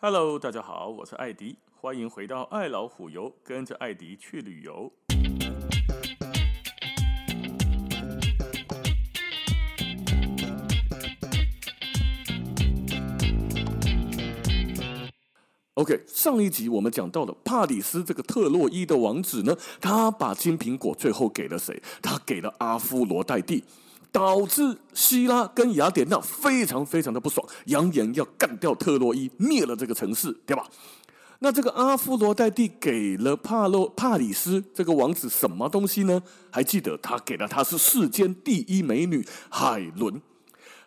Hello，大家好，我是艾迪，欢迎回到爱老虎游，跟着艾迪去旅游。OK，上一集我们讲到了帕里斯这个特洛伊的王子呢，他把金苹果最后给了谁？他给了阿夫罗代蒂，导致希拉跟雅典娜非常非常的不爽，扬言要干掉特洛伊，灭了这个城市，对吧？那这个阿芙罗代蒂给了帕洛帕里斯这个王子什么东西呢？还记得他给了他是世间第一美女海伦。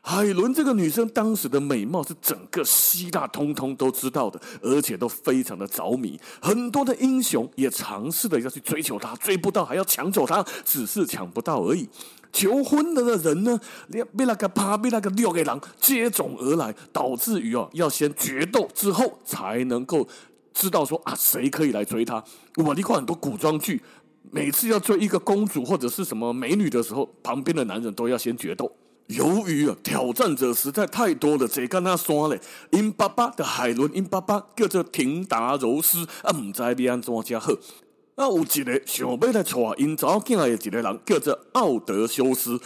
海伦这个女生当时的美貌是整个希腊通通都知道的，而且都非常的着迷。很多的英雄也尝试的要去追求她，追不到还要抢走她，只是抢不到而已。求婚了的人呢，被那个啪，被那个六个狼接踵而来，导致于哦要先决斗之后才能够知道说啊谁可以来追她。我你看很多古装剧，每次要追一个公主或者是什么美女的时候，旁边的男人都要先决斗。由于啊，挑战者实在太多了，这跟他说嘞，因爸爸的海伦，因爸爸叫做廷达柔斯啊，唔知要安怎才好。啊，有一个想要来娶因查某囝的一个人，叫做奥德修斯。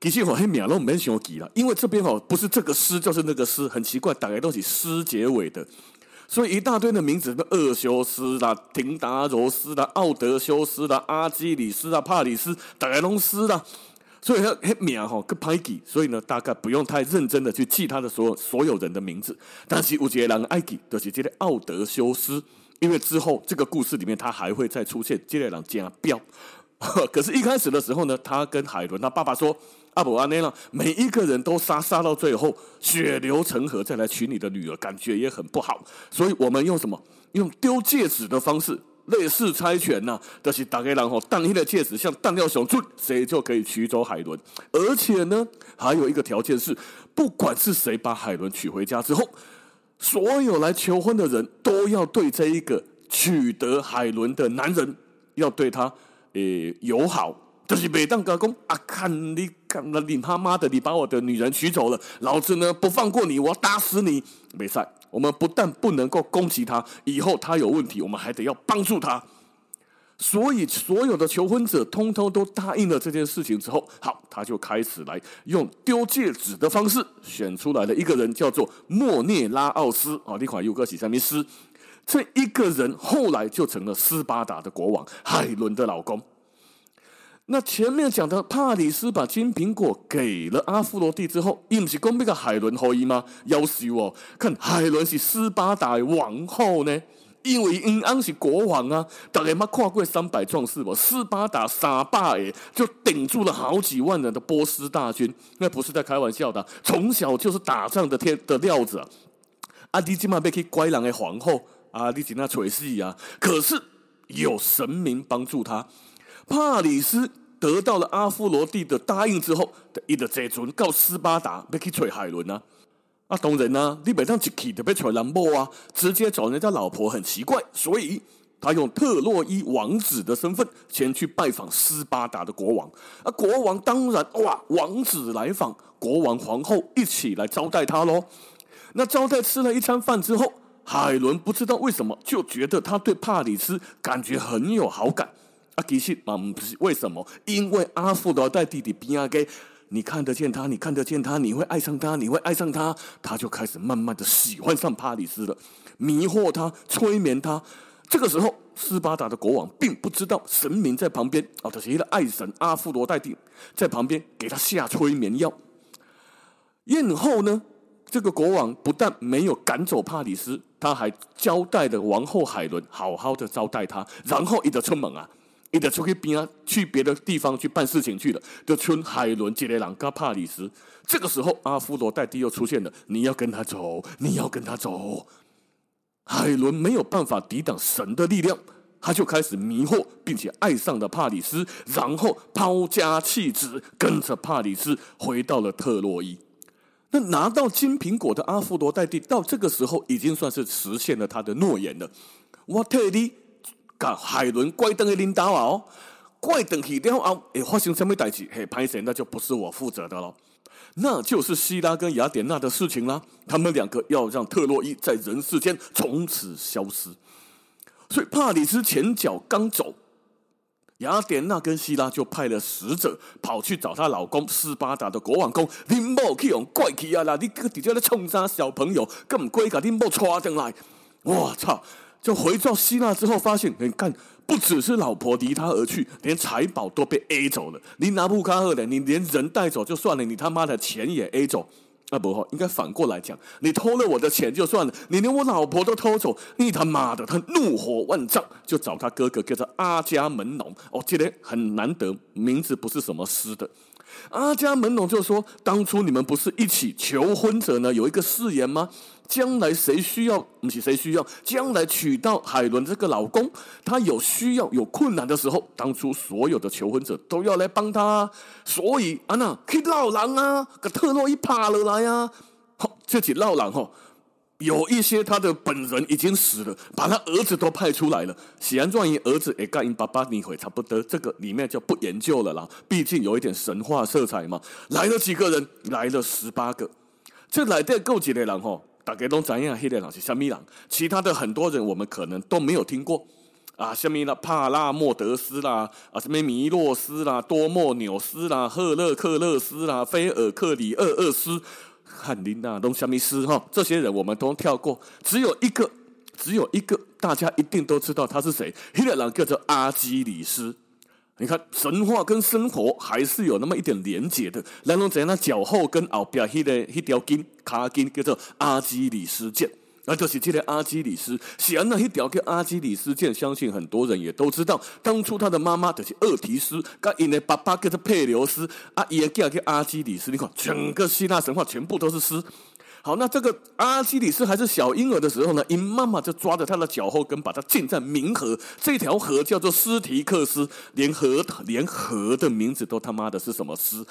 其实我迄名都唔免想记了，因为这边哦不是这个诗就是那个诗，很奇怪，大概都是诗结尾的，所以一大堆的名字，什么厄修斯啦、廷达柔斯啦、奥德修斯啦、阿基里斯啦、帕里斯，大概拢诗啦。所以他很名哈，个派记，所以呢，大概不用太认真的去记他的所有所有人的名字。但是有一个人爱记，就是这个奥德修斯，因为之后这个故事里面他还会再出现这个人加标。可是，一开始的时候呢，他跟海伦他爸爸说：“阿伯阿内了，每一个人都杀杀到最后，血流成河，再来娶你的女儿，感觉也很不好。所以我们用什么？用丢戒指的方式。”类似猜拳呐、啊，就是大家人吼，当一的戒指像弹掉熊出，谁就可以娶走海伦。而且呢，还有一个条件是，不管是谁把海伦娶回家之后，所有来求婚的人都要对这一个取得海伦的男人要对他诶友好。就是每当哥公啊，看你看那你他妈的，你把我的女人娶走了，老子呢不放过你，我打死你，没赛。我们不但不能够攻击他，以后他有问题，我们还得要帮助他。所以，所有的求婚者通通都答应了这件事情之后，好，他就开始来用丢戒指的方式选出来了一个人，叫做莫涅拉奥斯啊。那款尤哥喜上面诗，这一个人后来就成了斯巴达的国王海伦的老公。那前面讲的帕里斯把金苹果给了阿夫罗蒂之后，伊不是讲那个海伦后裔吗？要死哦，看海伦是斯巴达王后呢，因为因安是国王啊。大家没看过三百壮士不？斯巴达三百诶，就顶住了好几万人的波斯大军，那不是在开玩笑的。从小就是打仗的天的料子啊！啊，你今嘛被去乖人的皇后啊，你今那垂死啊！可是有神明帮助他。帕里斯得到了阿夫罗蒂的答应之后，伊就坐船到斯巴达要去娶海伦啊！啊，当然啊，你每当一去就被娶人某啊，直接找人家老婆很奇怪，所以他用特洛伊王子的身份前去拜访斯巴达的国王。啊，国王当然哇，王子来访，国王皇后一起来招待他喽。那招待吃了一餐饭之后，海伦不知道为什么就觉得他对帕里斯感觉很有好感。啊，其实嘛，不是为什么？因为阿夫罗代蒂的比亚给，你看得见他，你看得见他，你会爱上他，你会爱上他，他就开始慢慢的喜欢上帕里斯了，迷惑他，催眠他。这个时候，斯巴达的国王并不知道神明在旁边，哦，就是一个爱神阿夫罗代蒂在旁边给他下催眠药。宴后呢，这个国王不但没有赶走帕里斯，他还交代了王后海伦好好的招待他，然后一直出门啊。你得出去边啊，去别的地方去办事情去了。就村海伦杰雷朗跟帕里斯，这个时候阿夫罗代蒂又出现了。你要跟他走，你要跟他走。海伦没有办法抵挡神的力量，他就开始迷惑，并且爱上了帕里斯，然后抛家弃子，跟着帕里斯回到了特洛伊。那拿到金苹果的阿夫罗代蒂，到这个时候已经算是实现了他的诺言了。我特地。甲海伦怪登的领导哦，怪登去了后会发生什么代志？嘿，歹势那就不是我负责的喽。那就是希拉跟雅典娜的事情啦。他们两个要让特洛伊在人世间从此消失。所以帕里斯前脚刚走，雅典娜跟希拉就派了使者跑去找她老公斯巴达的国王公，你莫去用怪气啊啦！你个底下在冲杀小朋友，根本归个你莫抓进来！我操！就回到希腊之后，发现你看，不只是老婆离他而去，连财宝都被 A 走了。你拿布卡赫的，你连人带走就算了，你他妈的钱也 A 走。啊不，应该反过来讲，你偷了我的钱就算了，你连我老婆都偷走，你他妈的！他怒火万丈，就找他哥哥叫做阿伽门农。哦，这个很难得，名字不是什么诗的。阿伽门农就说：“当初你们不是一起求婚者呢？有一个誓言吗？将来谁需要，不是谁需要，将来娶到海伦这个老公，他有需要、有困难的时候，当初所有的求婚者都要来帮他。所以啊，那可以闹狼啊，给特洛伊爬了来啊，好，这起闹狼吼。”有一些他的本人已经死了，把他儿子都派出来了。喜安状元儿子也干因爸爸你会差不多，这个里面就不研究了啦。毕竟有一点神话色彩嘛。来了几个人？来了十八个。这来的够几个人吼？大家都知影黑的人是虾米人？其他的很多人我们可能都没有听过啊，虾米啦帕拉莫德斯啦，啊什么米洛斯啦，多莫纽斯啦，赫勒克勒斯啦，菲尔克里厄厄斯。汉林娜、东夏米斯哈，这些人我们都跳过，只有一个，只有一个，大家一定都知道他是谁。希腊人叫做阿基里斯。你看神话跟生活还是有那么一点连结的。然后在那脚后跟后边迄个迄条筋卡筋叫做阿基里斯腱。那就是这个阿基里斯，是安那一条叫阿基里斯腱，相信很多人也都知道。当初他的妈妈就是厄提斯，跟因的爸爸叫做佩琉斯，啊，伊的叫叫阿基里斯。你看，整个希腊神话全部都是诗。好，那这个阿基里斯还是小婴儿的时候呢，因妈妈就抓着他的脚后跟，把他浸在冥河。这条河叫做斯提克斯，连河连河的名字都他妈的是什么斯？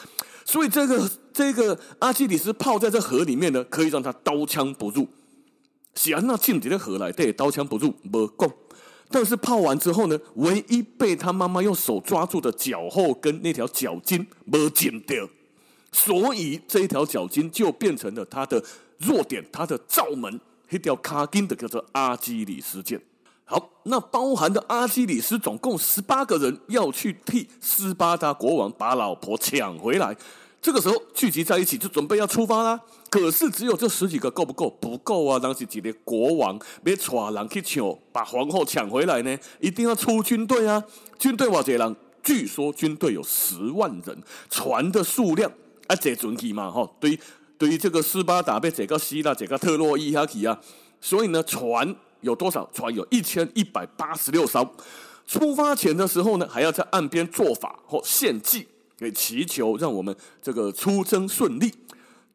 所以这个这个阿基里斯泡在这河里面呢，可以让他刀枪不入。喜安娜进这个河来，对，刀枪不入，没讲。但是泡完之后呢，唯一被他妈妈用手抓住的脚后跟那条脚筋没剪掉，所以这一条脚筋就变成了他的弱点，他的罩门，一条卡筋的叫做阿基里斯腱。好，那包含的阿基里斯总共十八个人要去替斯巴达国王把老婆抢回来。这个时候聚集在一起，就准备要出发啦。可是只有这十几个够不够？不够啊！当时几个国王别闯人去抢，把皇后抢回来呢，一定要出军队啊！军队瓦解人，据说军队有十万人，船的数量啊，这准体嘛哈。对于对于这个斯巴达被这个希腊这个特洛伊下去啊，所以呢，船有多少？船有一千一百八十六艘。出发前的时候呢，还要在岸边做法或献祭。给祈求，让我们这个出征顺利。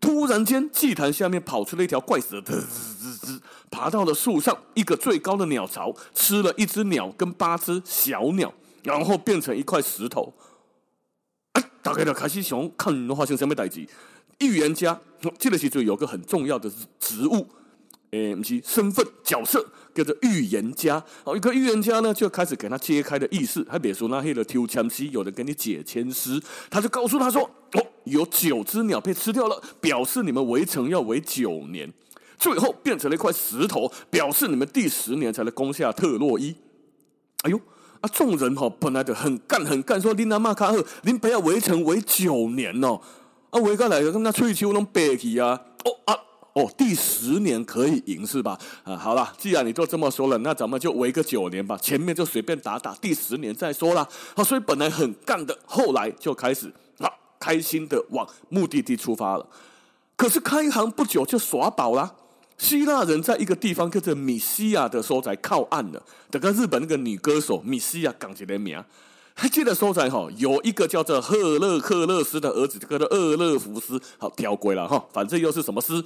突然间，祭坛下面跑出了一条怪蛇，滋滋滋，爬到了树上一个最高的鸟巢，吃了一只鸟跟八只小鸟，然后变成一块石头。哎，大概的开始想看的话，像什么代志？预言家，这个其实有个很重要的职务。诶，不是身份角色叫做预言家。好，一个预言家呢，就开始给他揭开的意思。还别说那黑的抽签师，有人给你解签诗，他就告诉他说：“哦，有九只鸟被吃掉了，表示你们围城要围九年，最后变成了一块石头，表示你们第十年才能攻下特洛伊。”哎呦，啊，众人哈本来就很干很干，说琳娜马卡赫，您不要围城围九年哦，啊，围过来跟他吹球拢白去啊，哦啊。哦，第十年可以赢是吧？啊，好了，既然你都这么说了，那咱们就围个九年吧，前面就随便打打，第十年再说啦。好，所以本来很干的，后来就开始啊，开心的往目的地出发了。可是开行不久就耍宝了。希腊人在一个地方叫做米西亚的所在靠岸的，这个日本那个女歌手米西亚讲起的名，还记得所在哈，有一个叫做赫勒克勒斯的儿子，叫做厄勒福斯。好，跳过了哈，反正又是什么诗？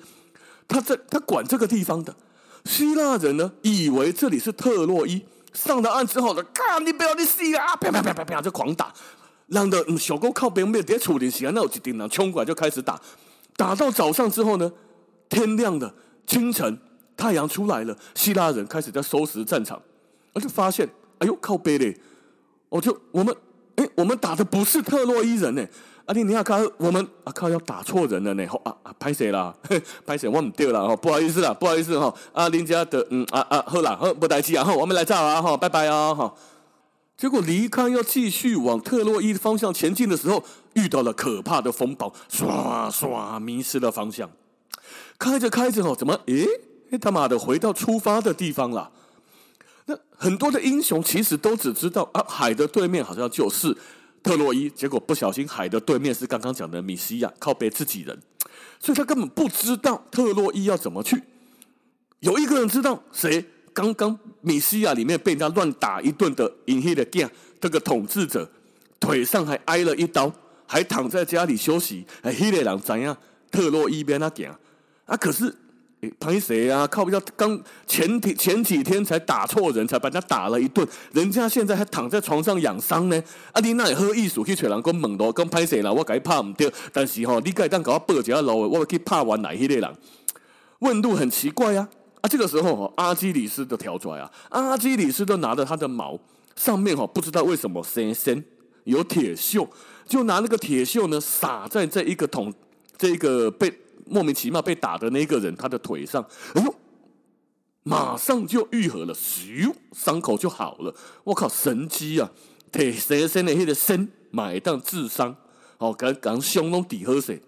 他在他管这个地方的希腊人呢，以为这里是特洛伊。上了岸之后呢，看你不要你死啊！啪啪啪啪啪就狂打，让的小狗靠边边，别处理起来，那有几丁人冲过来就开始打。打到早上之后呢，天亮了，清晨太阳出来了，希腊人开始在收拾战场，我就发现，哎呦靠北嘞！我就我们哎，我们打的不是特洛伊人呢。阿弟尼亚卡，我们啊靠要打错人了呢，吼啊啊拍谁啦？拍谁？我唔对了哈，不好意思啦，不好意思哈。啊，林家的嗯啊啊，好啦，好不待机啊，我们来照啊，哈，拜拜啊，哈。结果离开要继续往特洛伊方向前进的时候，遇到了可怕的风暴，唰唰迷失了方向。开着开着哦，怎么诶？他妈的回到出发的地方了。那很多的英雄其实都只知道啊，海的对面好像就是特洛伊。结果不小心，海的对面是刚刚讲的米西亚，靠北自己人，所以他根本不知道特洛伊要怎么去。有一个人知道，谁？刚刚米西亚里面被人家乱打一顿的隐黑的 g 这个统治者，腿上还挨了一刀，还躺在家里休息。哎，黑的人怎样？特洛伊边那点啊？可是。凭谁啊？靠！不要刚前天前几天才打错人，才把他打了一顿，人家现在还躺在床上养伤呢。阿弟那也喝艺术去找人讲猛罗，讲歹势啦，我给他怕唔掉。但是吼、哦，你该当搞报警了，我去怕完哪一类人？问路很奇怪呀、啊！啊，这个时候阿基里斯都跳出来啊！阿基里斯都拿着他的矛，上面哈不知道为什么深深有铁锈，就拿那个铁锈呢撒在这一个桶，这一个被。莫名其妙被打的那个人，他的腿上，哎呦，马上就愈合了，咻，伤口就好了。我靠，神机啊！铁蛇身的那个身，买当治伤，哦，刚刚胸都抵喝水。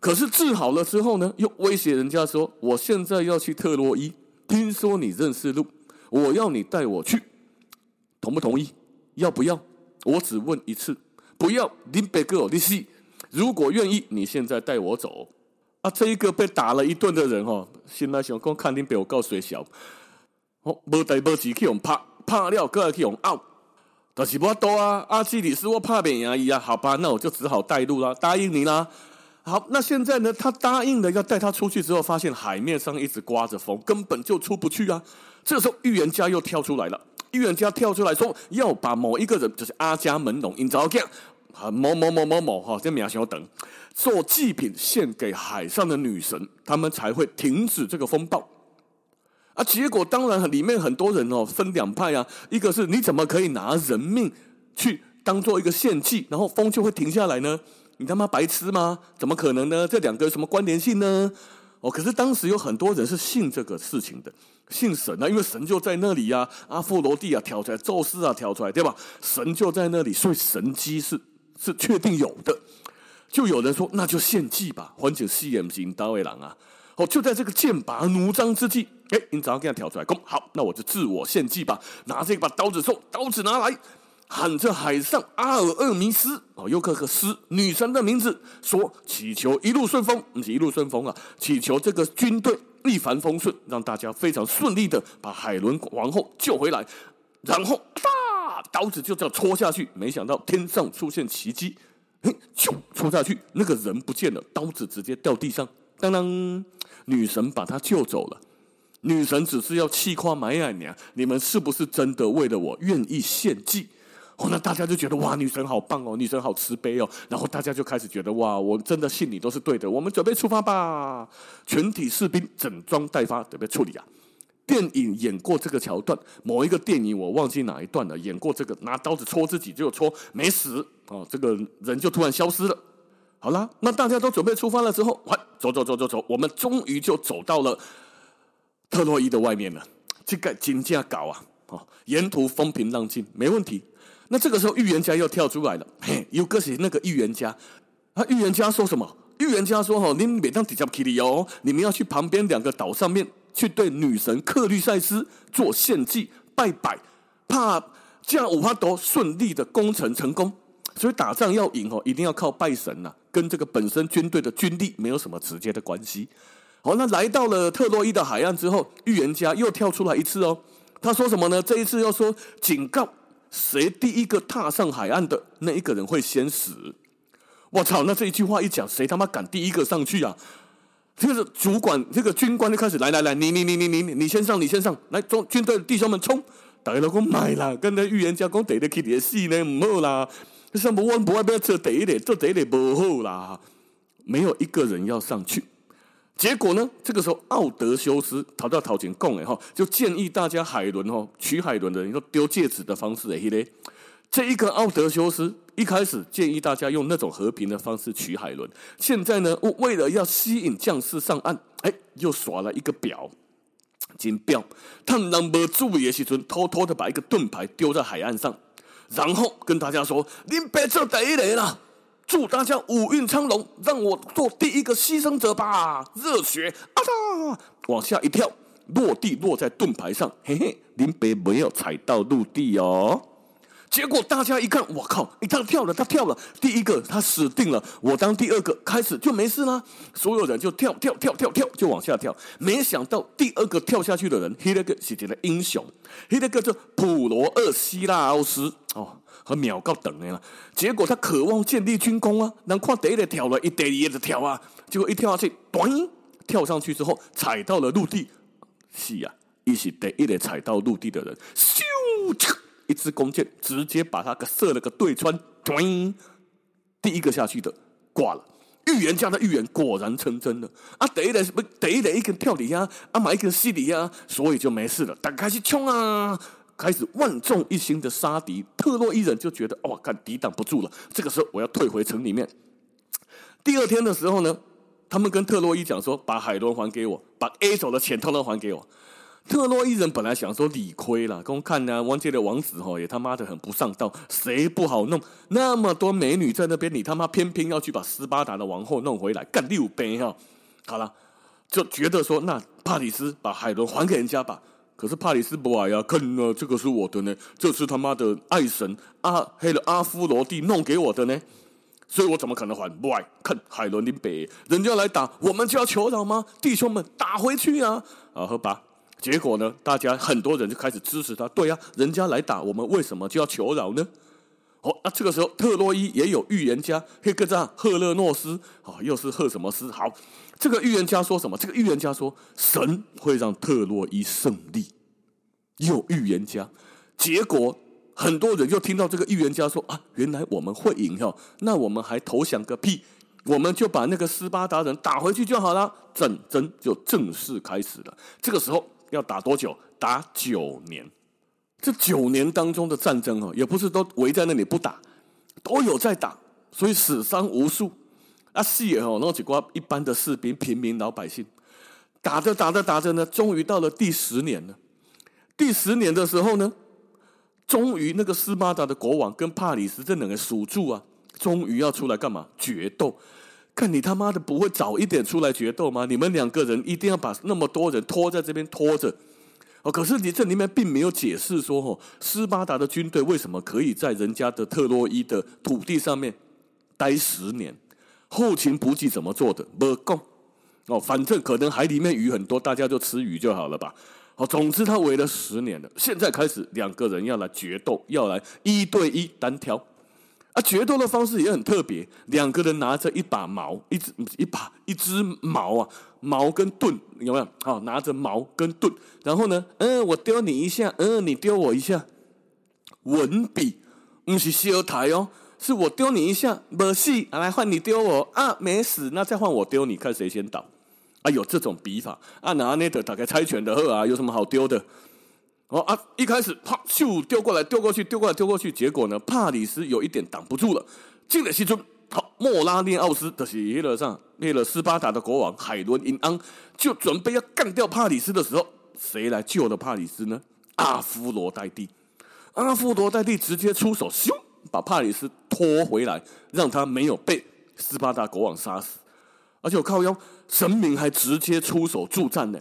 可是治好了之后呢，又威胁人家说：“我现在要去特洛伊，听说你认识路，我要你带我去，同不同意？要不要？我只问一次，不要，林北哥，你是如果愿意，你现在带我走。”啊，这一个被打了一顿的人哦，现在想讲看你被我告谁小，哦，无代无志去用拍拍了，过来去用拗，但是我多啊，阿基里斯我怕扁牙医啊，好吧，那我就只好带路啦，答应你啦。好，那现在呢，他答应了要带他出去之后，发现海面上一直刮着风，根本就出不去啊。这个时候预言家又跳出来了，预言家跳出来说要把某一个人，就是阿伽门农，你知道这样。啊，某某某某某哈，这苗小等做祭品献给海上的女神，他们才会停止这个风暴。啊，结果当然里面很多人哦，分两派啊，一个是你怎么可以拿人命去当做一个献祭，然后风就会停下来呢？你他妈白痴吗？怎么可能呢？这两个有什么关联性呢？哦，可是当时有很多人是信这个事情的，信神啊，因为神就在那里呀，阿佛罗蒂啊跳出来，宙斯啊跳出来，对吧？神就在那里，所以神机是。是确定有的，就有人说那就献祭吧，环境戏也不行，大卫郎啊！哦，就在这个剑拔弩张之际，哎，你早上给他挑出来，攻好，那我就自我献祭吧，拿这把刀子说，刀子拿来，喊着海上阿尔厄弥斯哦，又克克斯女神的名字，说祈求一路顺风，不是一路顺风啊，祈求这个军队一帆风顺，让大家非常顺利的把海伦王后救回来，然后刀子就这样戳下去，没想到天上出现奇迹，嘿，咻，戳下去，那个人不见了，刀子直接掉地上，当当，女神把他救走了。女神只是要气夸埋怨你啊，你们是不是真的为了我愿意献祭？哦，那大家就觉得哇，女神好棒哦，女神好慈悲哦，然后大家就开始觉得哇，我真的信你都是对的，我们准备出发吧，全体士兵整装待发，准备处理啊。电影演过这个桥段，某一个电影我忘记哪一段了，演过这个拿刀子戳自己，结果戳没死哦，这个人就突然消失了。好啦，那大家都准备出发了之后，快走走走走走，我们终于就走到了特洛伊的外面了。这个金价搞啊，哦，沿途风平浪静，没问题。那这个时候预言家又跳出来了，嘿，有个是那个预言家，啊，预言家说什么？预言家说：“哦，你们每当底下去的哦，你们要去旁边两个岛上面。”去对女神克律塞斯做献祭拜拜，怕这样五花都顺利的攻城成功。所以打仗要赢哦，一定要靠拜神呐，跟这个本身军队的军力没有什么直接的关系。好，那来到了特洛伊的海岸之后，预言家又跳出来一次哦。他说什么呢？这一次要说警告，谁第一个踏上海岸的那一个人会先死。我操！那这一句话一讲，谁他妈敢第一个上去啊？这个主管，这个军官就开始来来来，你你你你你你先上，你先上来，中军队的弟兄们冲！大家老公买啦，跟那预言家讲得的起的死呢，唔好啦，什么我不要不要做第一的，做第一的不好啦，没有一个人要上去。结果呢，这个时候奥德修斯逃到陶井贡哎哈，就建议大家海伦哈娶海伦的人，用丢戒指的方式哎，嘿嘞，这一个奥德修斯一开始建议大家用那种和平的方式取海伦，现在呢，为了要吸引将士上岸，哎，又耍了一个表，金表，他们没注意的时候，偷偷的把一个盾牌丢在海岸上，然后跟大家说：“您别做第一个了，祝大家五运昌隆，让我做第一个牺牲者吧！”热血啊，往下一跳，落地落在盾牌上，嘿嘿，林别没有踩到陆地哦。结果大家一看，我靠！他跳了，他跳了，第一个他死定了。我当第二个开始就没事啦，所有人就跳跳跳跳跳，就往下跳。没想到第二个跳下去的人，那个是一个英雄，那个叫普罗厄西拉奥斯哦，和秒高等的了。结果他渴望建立军功啊，能看第一个跳了，一第二个跳啊，结果一跳下去，咚，跳上去之后踩到了陆地。是呀、啊，一是第一个踩到陆地的人，咻！一支弓箭直接把他给射了个对穿，第一个下去的挂了。预言家的预言果然成真了啊！第一个不第一个一根跳底下，啊，买一根吸底下，所以就没事了。大家开始冲啊，开始万众一心的杀敌。特洛伊人就觉得哇，看抵挡不住了，这个时候我要退回城里面。第二天的时候呢，他们跟特洛伊讲说，把海伦还给我，把 A 手的钱统统还给我。特洛伊人本来想说理亏了，跟我看呢，王杰的王子吼也他妈的很不上道，谁不好弄？那么多美女在那边，你他妈偏偏要去把斯巴达的王后弄回来，干六杯哈！好了，就觉得说，那帕里斯把海伦还给人家吧。可是帕里斯不爱呀，看呢，这个是我的呢，这是他妈的爱神阿黑的阿夫罗蒂弄给我的呢，所以我怎么可能还不爱？看海伦的北，人家来打，我们就要求饶吗？弟兄们，打回去啊！啊，喝吧。结果呢？大家很多人就开始支持他。对呀、人家来打我们，为什么就要求饶呢？哦，那这个时候特洛伊也有预言家，黑格扎赫勒诺斯啊、又是赫什么斯？好，这个预言家说什么？这个预言家说神会让特洛伊胜利。有预言家，结果很多人就听到这个预言家说啊，原来我们会赢哈，那我们还投降个屁？我们就把那个斯巴达人打回去就好了。战争就正式开始了。这个时候。要打多久？打九年。这九年当中的战争哦，也不是都围在那里不打，都有在打，所以死伤无数。啊，死也哦，那几挂一般的士兵、平民老百姓，打着打着打着呢，终于到了第十年了。第十年的时候呢，终于那个斯巴达的国王跟帕里斯这两个属住啊，终于要出来干嘛？决斗。看你他妈的不会早一点出来决斗吗？你们两个人一定要把那么多人拖在这边拖着哦。可是你这里面并没有解释说，哦，斯巴达的军队为什么可以在人家的特洛伊的土地上面待十年？后勤补给怎么做的？不够哦。反正可能海里面鱼很多，大家就吃鱼就好了吧。哦，总之他围了十年了，现在开始两个人要来决斗，要来一对一单挑。啊，决斗的方式也很特别，两个人拿着一把矛，一支一把一只矛啊，矛跟盾有没有？好，拿着矛跟盾，然后呢，嗯，我丢你一下，嗯，你丢我一下，文笔不是修台哦，是我丢你一下，没事，来换你丢我啊，没死，那再换我丢你，看谁先倒。啊，有这种笔法啊，拿那的打开猜拳的呵啊，有什么好丢的？哦啊！一开始啪咻丢过来，丢过去，丢过来，丢过去，结果呢，帕里斯有一点挡不住了。进了西村，好，莫拉涅奥斯的是耶勒上灭了斯巴达的国王海伦因安，就准备要干掉帕里斯的时候，谁来救了帕里斯呢？阿夫罗代蒂。阿夫罗代蒂直接出手，咻，把帕里斯拖回来，让他没有被斯巴达国王杀死。而且我靠腰，神明还直接出手助战呢。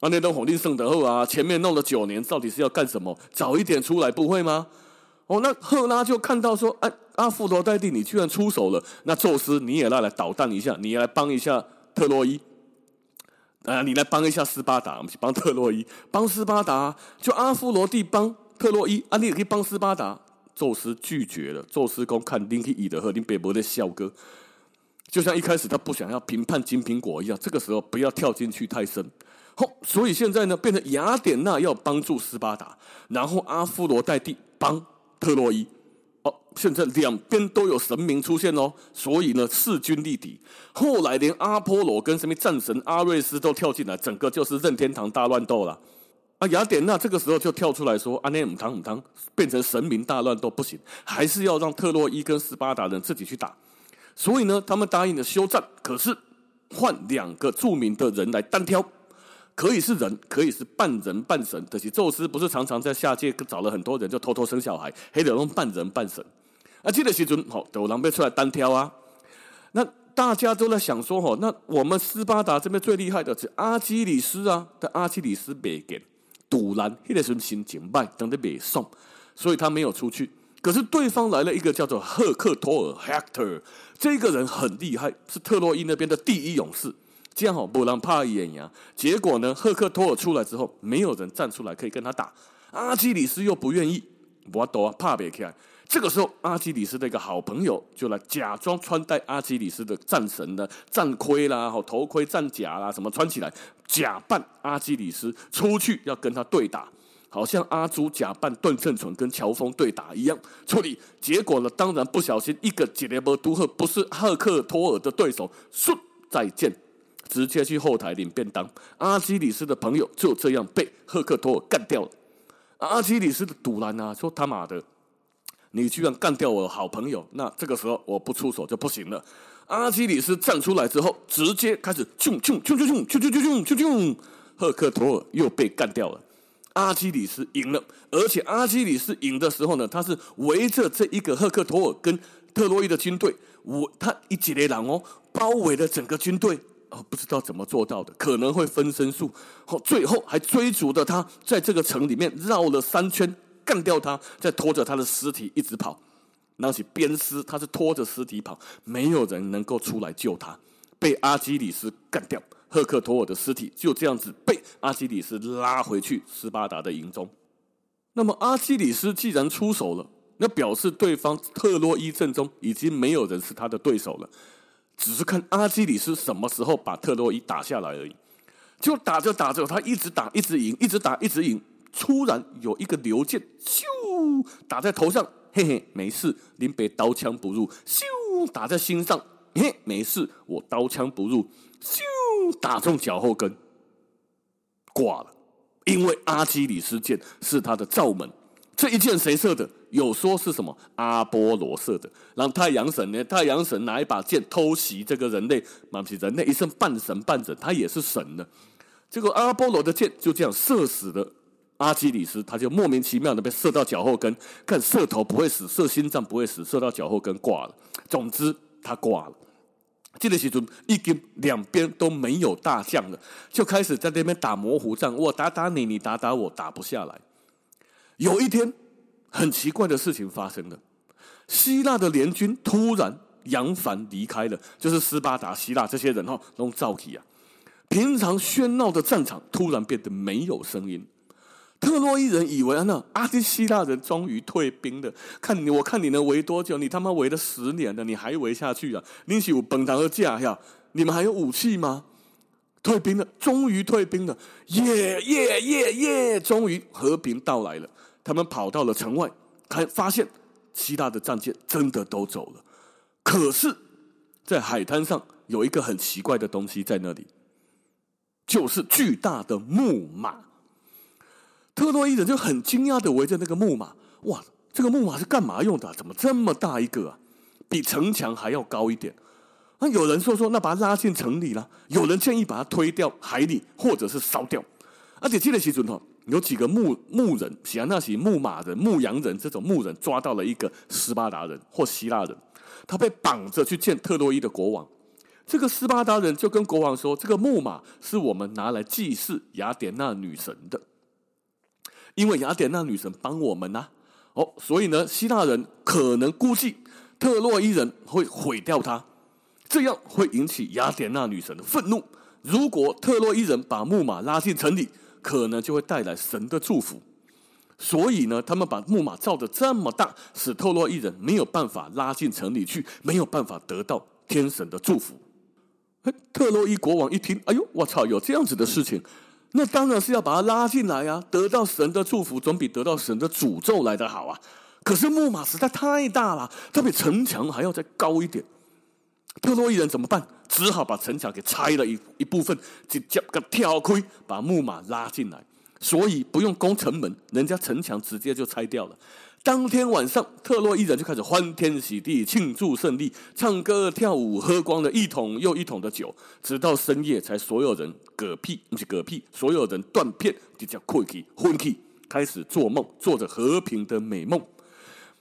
啊，那东皇帝圣德后啊，前面弄了九年，到底是要干什么？早一点出来不会吗？哦，那赫拉就看到说，哎，阿芙罗代蒂，你居然出手了，那宙斯你也来来捣蛋一下，你也来帮一下特洛伊，啊，你来帮一下斯巴达，我们去帮特洛伊，帮斯巴达，就阿芙罗蒂帮特洛伊，啊，你也可以帮斯巴达。宙斯拒绝了，宙斯公看丁克伊德和林北伯的笑哥，就像一开始他不想要评判金苹果一样，这个时候不要跳进去太深。后，所以现在呢，变成雅典娜要帮助斯巴达，然后阿夫罗代蒂帮特洛伊。哦，现在两边都有神明出现哦，所以呢，势均力敌。后来连阿波罗跟什么战神阿瑞斯都跳进来，整个就是任天堂大乱斗了。啊，雅典娜这个时候就跳出来说：“阿内姆汤姆汤，变成神明大乱斗不行，还是要让特洛伊跟斯巴达人自己去打。”所以呢，他们答应了休战，可是换两个著名的人来单挑。可以是人，可以是半人半神。可惜宙斯不是常常在下界找了很多人，就偷偷生小孩，黑的弄半人半神。啊，这个时阵，好，有人被出来单挑啊。那大家都在想说，吼，那我们斯巴达这边最厉害的是阿基里斯啊，但阿基里斯没给，赌烂，那个时候心情败，等得没送，所以他没有出去。可是对方来了一个叫做赫克托尔 （Hector），这个人很厉害，是特洛伊那边的第一勇士。这样好，不让怕一眼呀。结果呢，赫克托尔出来之后，没有人站出来可以跟他打。阿基里斯又不愿意，我躲怕别开。这个时候，阿基里斯的一个好朋友就来假装穿戴阿基里斯的战神的战盔啦、好头盔、战甲啦，什么穿起来，假扮阿基里斯出去要跟他对打，好像阿朱假扮段正淳跟乔峰对打一样处理。结果呢，当然不小心一个杰雷波都赫不是赫克托尔的对手，说再见。直接去后台领便当，阿基里斯的朋友就这样被赫克托尔干掉了。阿基里斯的赌烂啊，说他妈的，你居然干掉我的好朋友，那这个时候我不出手就不行了。阿基里斯站出来之后，直接开始啾啾啾啾啾啾啾啾啾啾，赫克托尔又被干掉了。阿基里斯赢了，而且阿基里斯赢的时候呢，他是围着这一个赫克托尔跟特洛伊的军队，我他一几列狼哦，包围了整个军队。哦，不知道怎么做到的，可能会分身术。后最后还追逐着他，在这个城里面绕了三圈，干掉他，再拖着他的尸体一直跑。那起鞭尸，他是拖着尸体跑，没有人能够出来救他，被阿基里斯干掉。赫克托尔的尸体就这样子被阿基里斯拉回去斯巴达的营中。那么阿基里斯既然出手了，那表示对方特洛伊阵中已经没有人是他的对手了。只是看阿基里斯什么时候把特洛伊打下来而已，就打着打着，他一直打，一直赢，一直打，一直赢。突然有一个流箭，咻，打在头上，嘿嘿，没事，林北刀枪不入。咻，打在心上，嘿，没事，我刀枪不入。咻，打中脚后跟，挂了。因为阿基里斯箭是他的罩门。这一箭谁射的？有说是什么阿波罗射的，然后太阳神呢？太阳神拿一把剑偷袭这个人类，嘛不是人类一生半神半人，他也是神呢。结果阿波罗的箭就这样射死了阿基里斯，他就莫名其妙的被射到脚后跟，看射头不会死，射心脏不会死，射到脚后跟挂了。总之他挂了。这个时候已经两边都没有大将了，就开始在那边打模糊战，我打打你，你打打我，打不下来。有一天，很奇怪的事情发生了，希腊的联军突然扬帆离开了，就是斯巴达、希腊这些人哈，都造起啊。平常喧闹的战场突然变得没有声音。特洛伊人以为啊，那阿提希腊人终于退兵了。看你，我看你能围多久？你他妈围了十年了，你还围下去啊？你是有本堂的架呀？你们还有武器吗？退兵了，终于退兵了，耶耶耶耶！终于和平到来了。他们跑到了城外，还发现希腊的战舰真的都走了。可是，在海滩上有一个很奇怪的东西在那里，就是巨大的木马。特洛伊人就很惊讶的围着那个木马，哇，这个木马是干嘛用的？怎么这么大一个啊？比城墙还要高一点。那有人说说，那把它拉进城里了。有人建议把它推掉海里，或者是烧掉。而且这个时阵哈。有几个牧牧人，喜欢那些牧马人、牧羊人这种牧人，抓到了一个斯巴达人或希腊人，他被绑着去见特洛伊的国王。这个斯巴达人就跟国王说：“这个木马是我们拿来祭祀雅典娜女神的，因为雅典娜女神帮我们呐、啊。哦，所以呢，希腊人可能估计特洛伊人会毁掉它，这样会引起雅典娜女神的愤怒。如果特洛伊人把木马拉进城里。”可能就会带来神的祝福，所以呢，他们把木马造的这么大，使特洛伊人没有办法拉进城里去，没有办法得到天神的祝福。哎特洛伊国王一听，哎呦，我操，有这样子的事情，那当然是要把他拉进来啊，得到神的祝福，总比得到神的诅咒来得好啊。可是木马实在太大了，它比城墙还要再高一点。特洛伊人怎么办？只好把城墙给拆了一一部分，直接个跳开，把木马拉进来。所以不用攻城门，人家城墙直接就拆掉了。当天晚上，特洛伊人就开始欢天喜地庆祝胜利，唱歌跳舞，喝光了一桶又一桶的酒，直到深夜才所有人嗝屁，不是嗝屁，所有人断片，就叫溃气昏气，开始做梦，做着和平的美梦。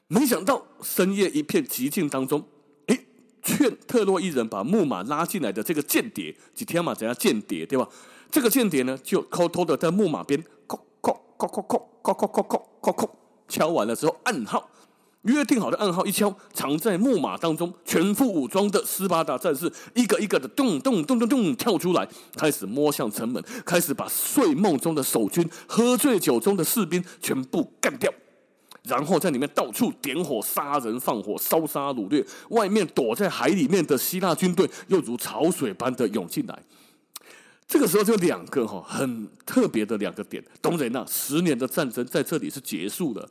没想到深夜一片寂静当中，劝特洛伊人把木马拉进来的这个间谍，几天嘛，怎样间谍对吧？这个间谍呢，就偷偷的在木马边，叩叩叩叩叩叩叩叩叩叩。敲完了之后，暗号约定好的暗号一敲，藏在木马当中全副武装的斯巴达战士一个一个的咚咚咚咚咚跳出来，开始摸向城门，开始把睡梦中的守军、喝醉酒中的士兵全部干掉，然后在里面到处点火杀人放火烧杀掳掠，外面躲在海里面的希腊军队又如潮水般的涌进来。这个时候就两个哈很特别的两个点，当然了，十年的战争在这里是结束了。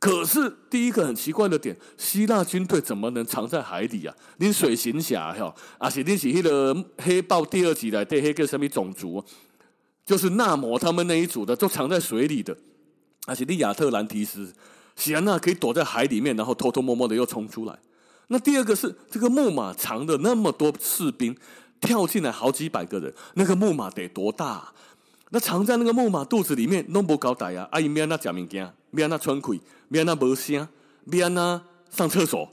可是第一个很奇怪的点，希腊军队怎么能藏在海底呀？你水行侠哈，而且你是那个黑豹第二集来对黑个什么种族，就是纳摩他们那一组的都藏在水里的，而且你亚特兰提斯，喜安娜可以躲在海里面，然后偷偷摸摸的又冲出来。那第二个是这个木马藏的那么多士兵。跳进来好几百个人，那个木马得多大？那藏在那个木马肚子里面，弄不搞歹啊！阿姨，免那假物件，免那喘气，免那无声，免那上厕所，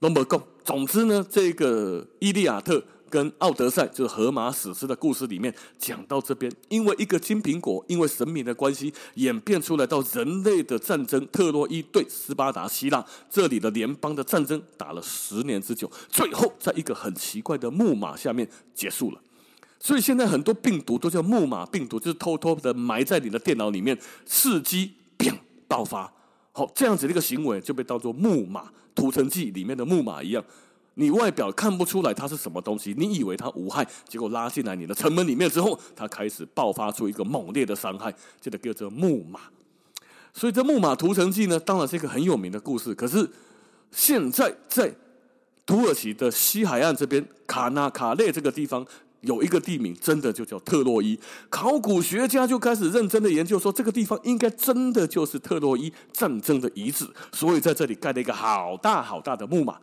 弄不够。总之呢，这个《伊利亚特》跟《奥德赛》就是荷马史诗的故事里面讲到这边，因为一个金苹果，因为神明的关系，演变出来到人类的战争。特洛伊对斯巴达、希腊这里的联邦的战争打了十年之久，最后在一个很奇怪的木马下面结束了。所以现在很多病毒都叫木马病毒，就是偷偷的埋在你的电脑里面，伺机砰爆发。好，这样子的一个行为就被当做木马屠城记里面的木马一样。你外表看不出来它是什么东西，你以为它无害，结果拉进来你的城门里面之后，它开始爆发出一个猛烈的伤害，这个叫做木马。所以这木马屠城记呢，当然是一个很有名的故事。可是现在在土耳其的西海岸这边，卡纳卡列这个地方。有一个地名，真的就叫特洛伊。考古学家就开始认真的研究，说这个地方应该真的就是特洛伊战争的遗址，所以在这里盖了一个好大好大的木马。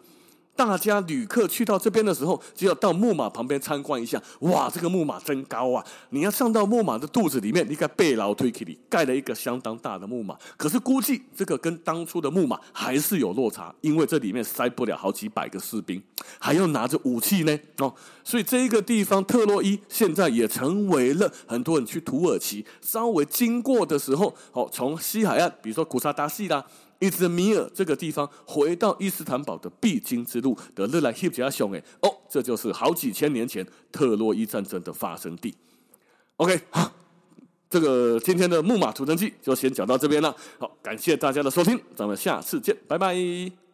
大家旅客去到这边的时候，就要到木马旁边参观一下。哇，这个木马真高啊！你要上到木马的肚子里面，你看背牢推起里盖了一个相当大的木马。可是估计这个跟当初的木马还是有落差，因为这里面塞不了好几百个士兵，还要拿着武器呢。哦，所以这一个地方特洛伊现在也成为了很多人去土耳其稍微经过的时候，哦，从西海岸，比如说古萨达西啦。伊兹米尔这个地方，回到伊斯坦堡的必经之路的日来希加雄哎哦，这就是好几千年前特洛伊战争的发生地。OK，好，这个今天的木马屠城记就先讲到这边了。好，感谢大家的收听，咱们下次见，拜拜。